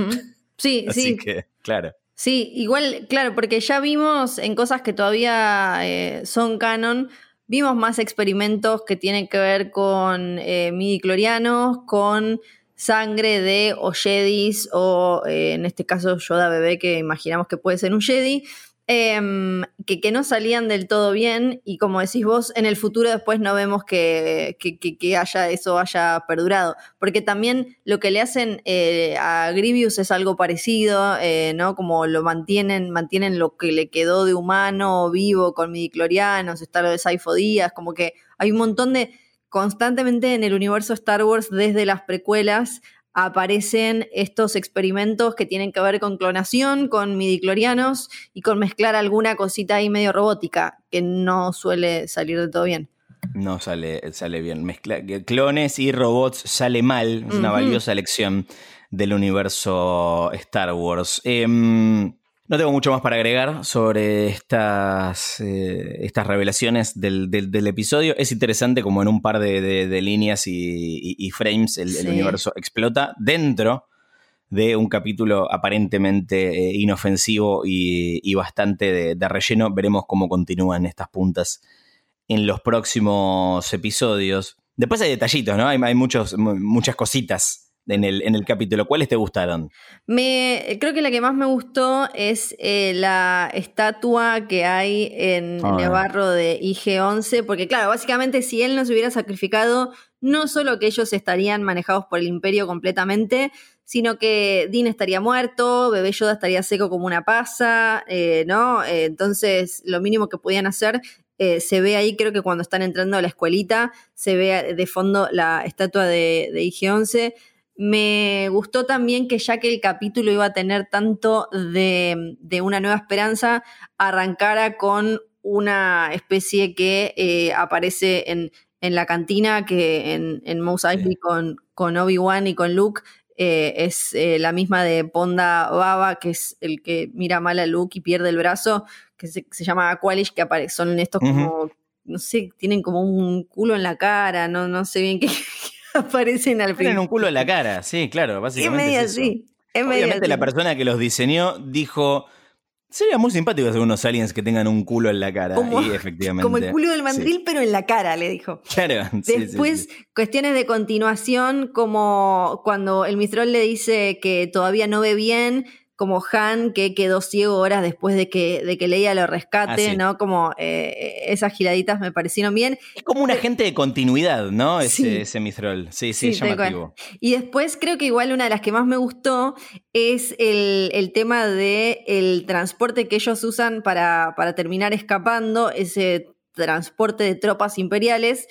Sí, Así sí. que, claro. Sí, igual, claro, porque ya vimos en cosas que todavía eh, son canon, vimos más experimentos que tienen que ver con midi clorianos, con sangre de o Jedis o eh, en este caso Yoda bebé que imaginamos que puede ser un Jedi, em, que, que, no salían del todo bien y como decís vos, en el futuro después no vemos que, que, haya, eso haya perdurado, porque también lo que le hacen eh, a Grievous es algo parecido, eh, ¿no? Como lo mantienen, mantienen lo que le quedó de humano vivo con midiclorianos, está lo de Saifo Díaz, como que hay un montón de constantemente en el universo Star Wars, desde las precuelas, aparecen estos experimentos que tienen que ver con clonación, con midiclorianos y con mezclar alguna cosita ahí medio robótica, que no suele salir de todo bien. No sale, sale bien. Mezcla, clones y robots sale mal. Es una valiosa lección del universo Star Wars. Em, no tengo mucho más para agregar sobre estas, eh, estas revelaciones del, episodio. Es interesante como en un par de, líneas y, frames el, universo explota dentro de un capítulo aparentemente eh, inofensivo y, bastante de, relleno. Veremos cómo continúan estas puntas en los próximos episodios. Después hay detallitos, ¿no? Hay, hay muchos, muchas cositas en el, en el capítulo. ¿Cuáles te gustaron? Me, creo que la que más me gustó es eh, la estatua que hay en, el ah. barro de IG-11, porque claro, básicamente si él no se hubiera sacrificado, no solo que ellos estarían manejados por el imperio completamente, sino que Dean estaría muerto, Bebé Yoda estaría seco como una pasa, eh, ¿no? Eh, entonces, lo mínimo que podían hacer se ve ahí, creo que cuando están entrando a la escuelita, se ve de fondo la estatua de, de IG-11. Me gustó también que ya que el capítulo iba a tener tanto de, una nueva esperanza, arrancara con una especie que eh, aparece en, la cantina, que en, en Mos Eisley con, con Obi-Wan y con Luke eh, es eh, la misma de Ponda Baba, que es el que mira mal a Luke y pierde el brazo, que se, llama Aqualish, que son estos como, no sé, tienen como un culo en la cara, no, no sé bien qué, aparecen al final. Tienen un culo en la cara, sí, claro, básicamente. Es medio así. Obviamente la persona que los diseñó dijo. Sería muy simpático hacer unos aliens que tengan un culo en la cara. y efectivamente. Como el culo del mandril, pero en la cara, le dijo. Claro. Después, cuestiones de continuación, como cuando el Mistrol le dice que todavía no ve bien, como Han que quedó ciego horas después de que, de que Leia lo rescate, ah, ¿no? Como eh, esas giraditas me parecieron bien. Es como un agente de continuidad, ¿no? Ese, ese Mithril. Sí, sí, llamativo. Y después creo que igual una de las que más me gustó es el, tema del el transporte que ellos usan para, para terminar escapando, ese transporte de tropas imperiales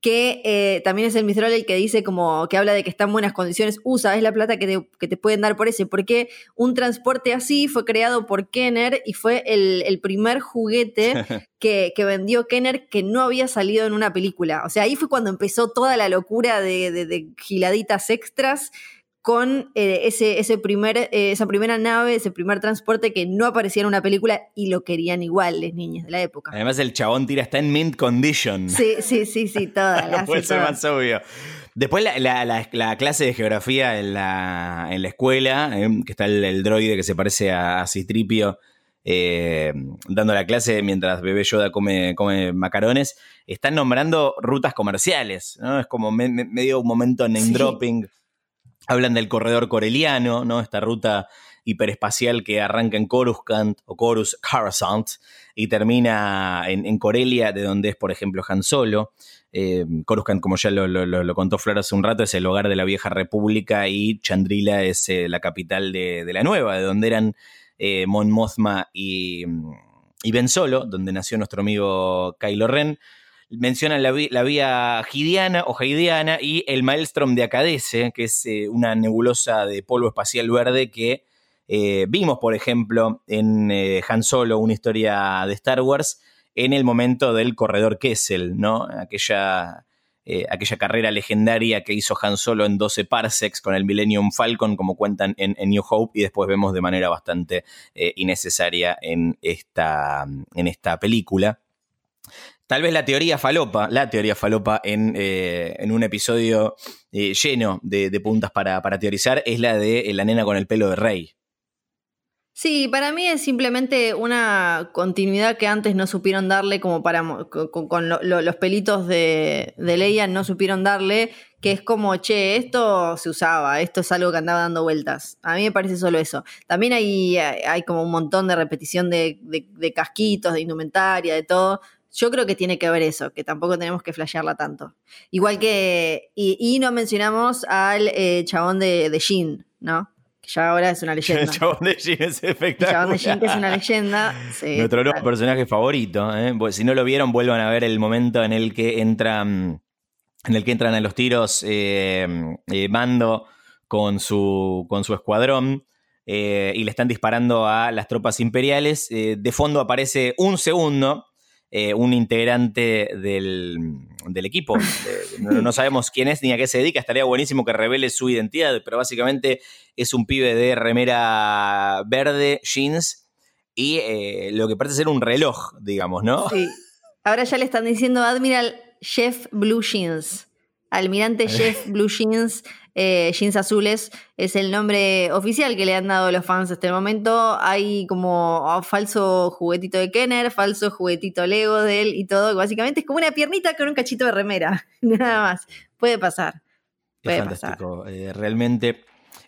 que eh, también es el Mistral el que dice como que habla de que está en buenas condiciones, usa, es la plata que te, pueden dar por ese, porque un transporte así fue creado por Kenner y fue el, primer juguete que, vendió Kenner que no había salido en una película. O sea, ahí fue cuando empezó toda la locura de, de, giladitas extras con eh, ese, ese primer, eh, esa primera nave, ese primer transporte que no aparecía en una película y lo querían igual las niñas de la época. Además, el chabón tira, está en mint condition. Sí, sí, sí, sí, toda. no puede ser más obvio. Después la, clase de geografía en la, en la escuela, eh, que está el, droide que se parece a, Citripio, dando la clase mientras bebé Yoda come, come macarones, están nombrando rutas comerciales, ¿no? Es como medio un momento name dropping. Hablan del corredor coreliano, ¿no? Esta ruta hiperespacial que arranca en Coruscant o Corus Coruscant y termina en, Corelia, de donde es, por ejemplo, Han Solo. Eh, Coruscant, como ya lo, contó Flor hace un rato, es el hogar de la vieja república y Chandrila es eh, la capital de, la nueva, de donde eran eh, Mon Mothma y, y Ben Solo, donde nació nuestro amigo Kylo Ren mencionan la, vía Gidiana o Haidiana y el Maelstrom de Acadese, que es eh, una nebulosa de polvo espacial verde que eh, vimos, por ejemplo, en eh, Han Solo, una historia de Star Wars, en el momento del corredor Kessel, ¿no? Aquella, aquella carrera legendaria que hizo Han Solo en 12 parsecs con el Millennium Falcon, como cuentan en, en New Hope, y después vemos de manera bastante innecesaria en esta, en esta película. Tal vez la teoría falopa, la teoría falopa en, eh, un episodio eh, lleno de, puntas para, teorizar es la de la nena con el pelo de rey. Sí, para mí es simplemente una continuidad que antes no supieron darle, como para con, los pelitos de, de, Leia no supieron darle, que es como, che, esto se usaba, esto es algo que andaba dando vueltas. A mí me parece solo eso. También hay, hay como un montón de repetición de casquitos, de indumentaria, de todo, yo creo que tiene que ver eso, que tampoco tenemos que flashearla tanto. Igual que. Y, no mencionamos al eh, chabón de, de Jin, ¿no? Que ya ahora es una leyenda. El chabón de Jin es espectacular. El chabón de Jin que es una leyenda. Nuestro nuevo personaje favorito. ¿eh? si no lo vieron, vuelvan a ver el momento en el que entran. En el que entran a los tiros eh, eh Mando con su, con su escuadrón. y le están disparando a las tropas imperiales. de fondo aparece un segundo eh, un integrante del, equipo. no, sabemos quién es ni a qué se dedica. Estaría buenísimo que revele su identidad, pero básicamente es un pibe de remera verde, jeans y eh, lo que parece ser un reloj, digamos, ¿no? Sí. Ahora ya le están diciendo Admiral Chef Blue Jeans. Almirante Chef Blue Jeans eh, jeans azules es el nombre oficial que le han dado los fans hasta el momento. Hay como oh, falso juguetito de Kenner, falso juguetito Lego de él y todo. Básicamente es como una piernita con un cachito de remera. Nada más. Puede pasar. Puede fantástico. Eh, realmente.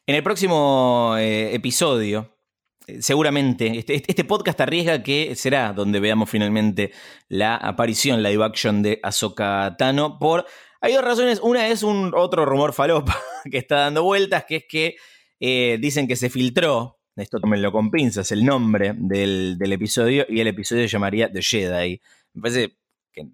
En el próximo eh, episodio, seguramente este, este, podcast arriesga que será donde veamos finalmente la aparición, live action de Ahsoka Tano por hay dos razones. Una es un otro rumor falopa que está dando vueltas, que es que eh, dicen que se filtró, esto tómenlo con pinzas, el nombre del, episodio y el episodio se llamaría The Jedi. Me parece que,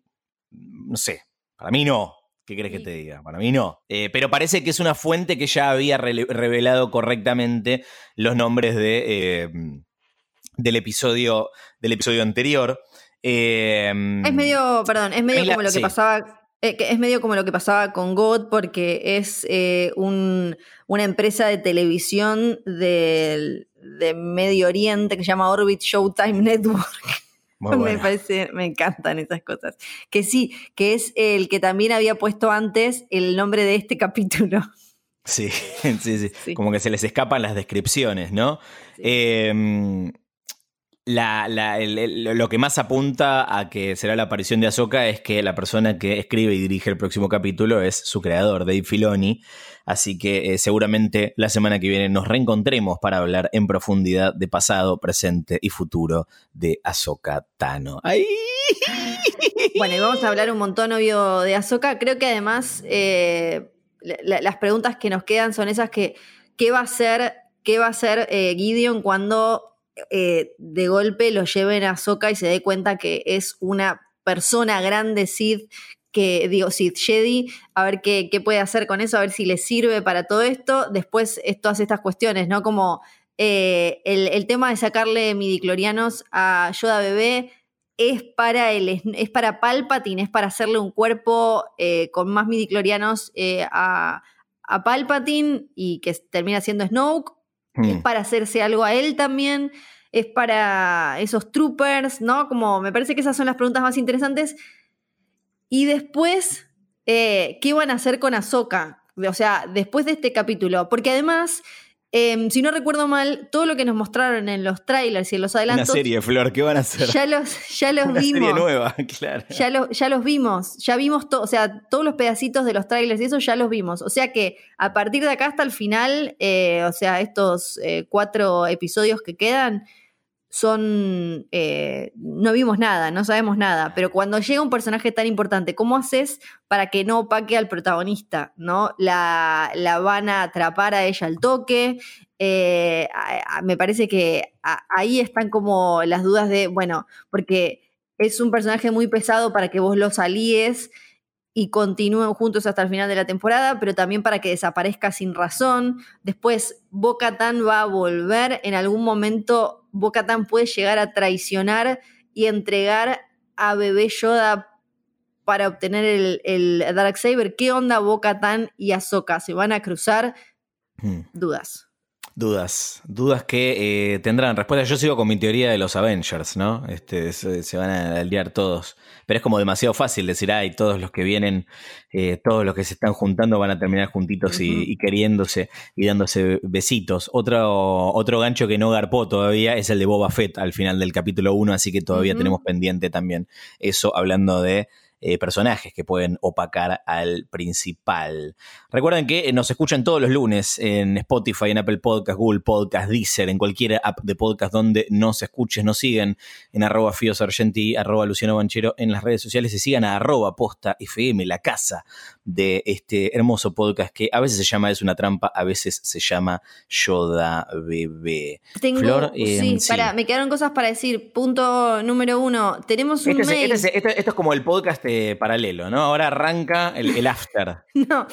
no sé, para mí no. ¿Qué crees que te diga? Para mí no. Eh, pero parece que es una fuente que ya había revelado correctamente los nombres de, eh, del, episodio, del episodio anterior. es medio, perdón, es medio como lo que pasaba eh, es medio como lo que pasaba con God, porque es eh, una empresa de televisión de Medio Oriente que se llama Orbit Showtime Network. me parece, me encantan esas cosas. Que sí, que es el que también había puesto antes el nombre de este capítulo. Sí, sí, sí. Como que se les escapan las descripciones, ¿no? Eh, lo que más apunta a que será la aparición de Ahsoka es que la persona que escribe y dirige el próximo capítulo es su creador, Dave Filoni. Así que eh, seguramente la semana que viene nos reencontremos para hablar en profundidad de pasado, presente y futuro de Ahsoka Tano. Bueno, y vamos a hablar un montón, obvio, de Ahsoka. Creo que además eh, las preguntas que nos quedan son esas que, ¿qué va a hacer, qué va a hacer eh, Gideon cuando eh, de golpe lo lleven a Soka y se dé cuenta que es una persona grande Sid que digo, Sid Jedi, a ver qué, puede hacer con eso, a ver si le sirve para todo esto. Después, todas estas cuestiones, ¿no? Como eh, el, tema de sacarle midiclorianos a Yoda Bebé es para, el, es para Palpatine, es para hacerle un cuerpo eh, con más midiclorianos a, a Palpatine y que termina siendo Snoke. Es Hmm. para hacerse algo a él también. Es para esos troopers, ¿no? Como me parece que esas son las preguntas más interesantes. Y después, eh, ¿qué van a hacer con Ahsoka? O sea, después de este capítulo. Porque además, em, si no recuerdo mal, todo lo que nos mostraron en los trailers y en los Una adelantos, serie, Flor, ¿qué van a hacer? ya los, ya los Una vimos. serie nueva, claro. Ya, lo- ya los vimos, ya vimos todo, o sea, todos los pedacitos de los trailers y eso ya los vimos. O sea que a partir de acá hasta el final, eh, o sea, estos eh, cuatro episodios que quedan son, eh, no vimos nada, no sabemos nada, pero cuando llega un personaje tan importante, ¿cómo haces para que no opaque al protagonista? ¿no? La, la van a atrapar a ella al toque. Eh, me parece que ahí están como las dudas de, bueno, porque es un personaje muy pesado para que vos los alíes y continúen juntos hasta el final de la temporada, pero también para que desaparezca sin razón. Después, Bo-Katan va a volver. En algún momento, Bo-Katan puede llegar a traicionar y entregar a Bebé Yoda para obtener el, el Darksaber. ¿Qué onda Bo-Katan y Ahsoka? ¿Se van a cruzar? Hmm. Dudas. Dudas, dudas que eh, tendrán respuesta. Yo sigo con mi teoría de los Avengers, ¿no? Este, se, se van a aliar todos. Pero es como demasiado fácil decir, ay, todos los que vienen, eh, todos los que se están juntando van a terminar juntitos y, queriéndose y dándose besitos. Otro, otro gancho que no garpó todavía es el de Boba Fett al final del capítulo 1, así que todavía tenemos pendiente también eso hablando de eh, personajes que pueden opacar al principal. Recuerden que eh, nos escuchan todos los lunes en Spotify, en Apple Podcast, Google Podcast, Deezer, en cualquier app de podcast donde nos escuches, nos siguen en arroba Fío Sargenti, arroba Luciano Banchero en las redes sociales y sigan a arroba Posta FM, la casa de este hermoso podcast que a veces se llama Es una trampa, a veces se llama Yoda Bebé. Tengo, Flor, eh, sí, sí. pará, me quedaron cosas para decir. Punto número uno. Tenemos un Este es- mail. este es- esto, esto es como el podcast eh, paralelo, ¿no? Ahora arranca el, el after. No,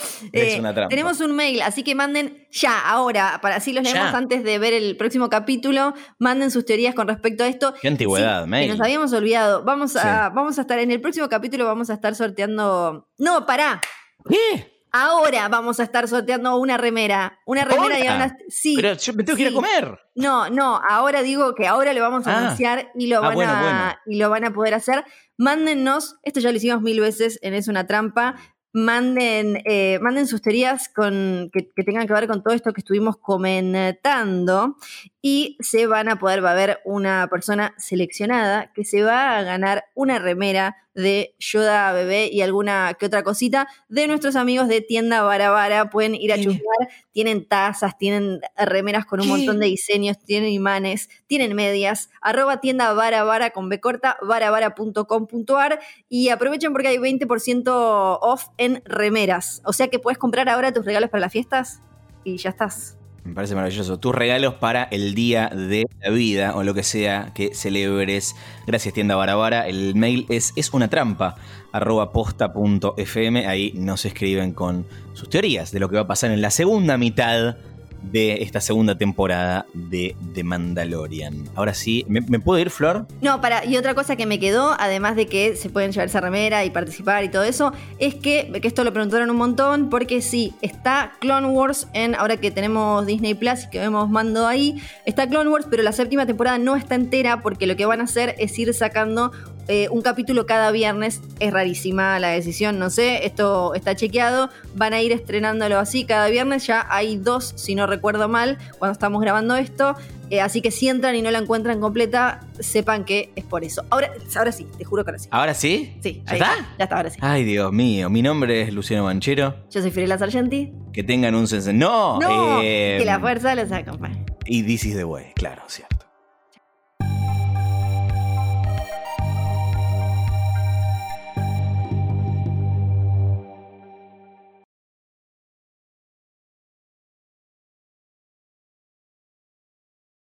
Es una trampa. tenemos un mail, así que manden ya, ahora, para así los leemos Ya. antes de ver el próximo capítulo, manden sus teorías con respecto a esto. Qué antigüedad, Sí, mail. Que nos habíamos olvidado. Vamos a, vamos a estar, en el próximo capítulo vamos a estar sorteando. No, pará. ¿Qué? Ahora vamos a estar sorteando una remera. Una remera y ¿Ahora? una. Sí. Pero yo me tengo que ir a comer. No, no, ahora digo que ahora lo vamos a Ah. anunciar y lo, Ah, van bueno, a, bueno. y lo van a poder hacer. Mándennos, esto ya lo hicimos mil veces en Es una trampa. Manden, eh, manden sus teorías con, que, que tengan que ver con todo esto que estuvimos comentando y se van a poder, va a haber una persona seleccionada que se va a ganar una remera de Yoda Bebé y alguna que otra cosita de nuestros amigos de Tienda Barabara. Pueden ir a ¿Qué? chusmear, tienen tazas, tienen remeras con un ¿Qué? montón de diseños, tienen imanes, tienen medias. Arroba tienda Barabara con B corta, barabara.com.ar y aprovechen porque hay 20% off en remeras. O sea que puedes comprar ahora tus regalos para las fiestas y ya estás. Me parece maravilloso. Tus regalos para el día de la vida o lo que sea que celebres. Gracias, tienda Barabara. El mail es es una trampa arroba posta.fm. Ahí nos escriben con sus teorías de lo que va a pasar en la segunda mitad de esta segunda temporada de The Mandalorian. Ahora sí, ¿me, me puedo ir, Flor? No, para, y otra cosa que me quedó, además de que se pueden llevar esa remera y participar y todo eso, es que, que esto lo preguntaron un montón, porque sí, está Clone Wars en, ahora que tenemos Disney Plus y que vemos mando ahí, está Clone Wars, pero la séptima temporada no está entera porque lo que van a hacer es ir sacando eh, un capítulo cada viernes. Es rarísima la decisión, no sé, esto está chequeado, van a ir estrenándolo así cada viernes, ya hay dos, si no recuerdo mal, cuando estamos grabando esto. Eh, así que si entran y no la encuentran completa, sepan que es por eso. Ahora, ahora sí, te juro que ahora sí. ¿Ahora sí? Sí, ¿Ya está? Ya está, ahora sí. Ay, Dios mío. Mi nombre es Luciano Banchero. Yo soy Firela Sargenti. Que tengan un sense. ¡No! No, eh, que la fuerza los acompañe. Y This is the way, claro, cierto.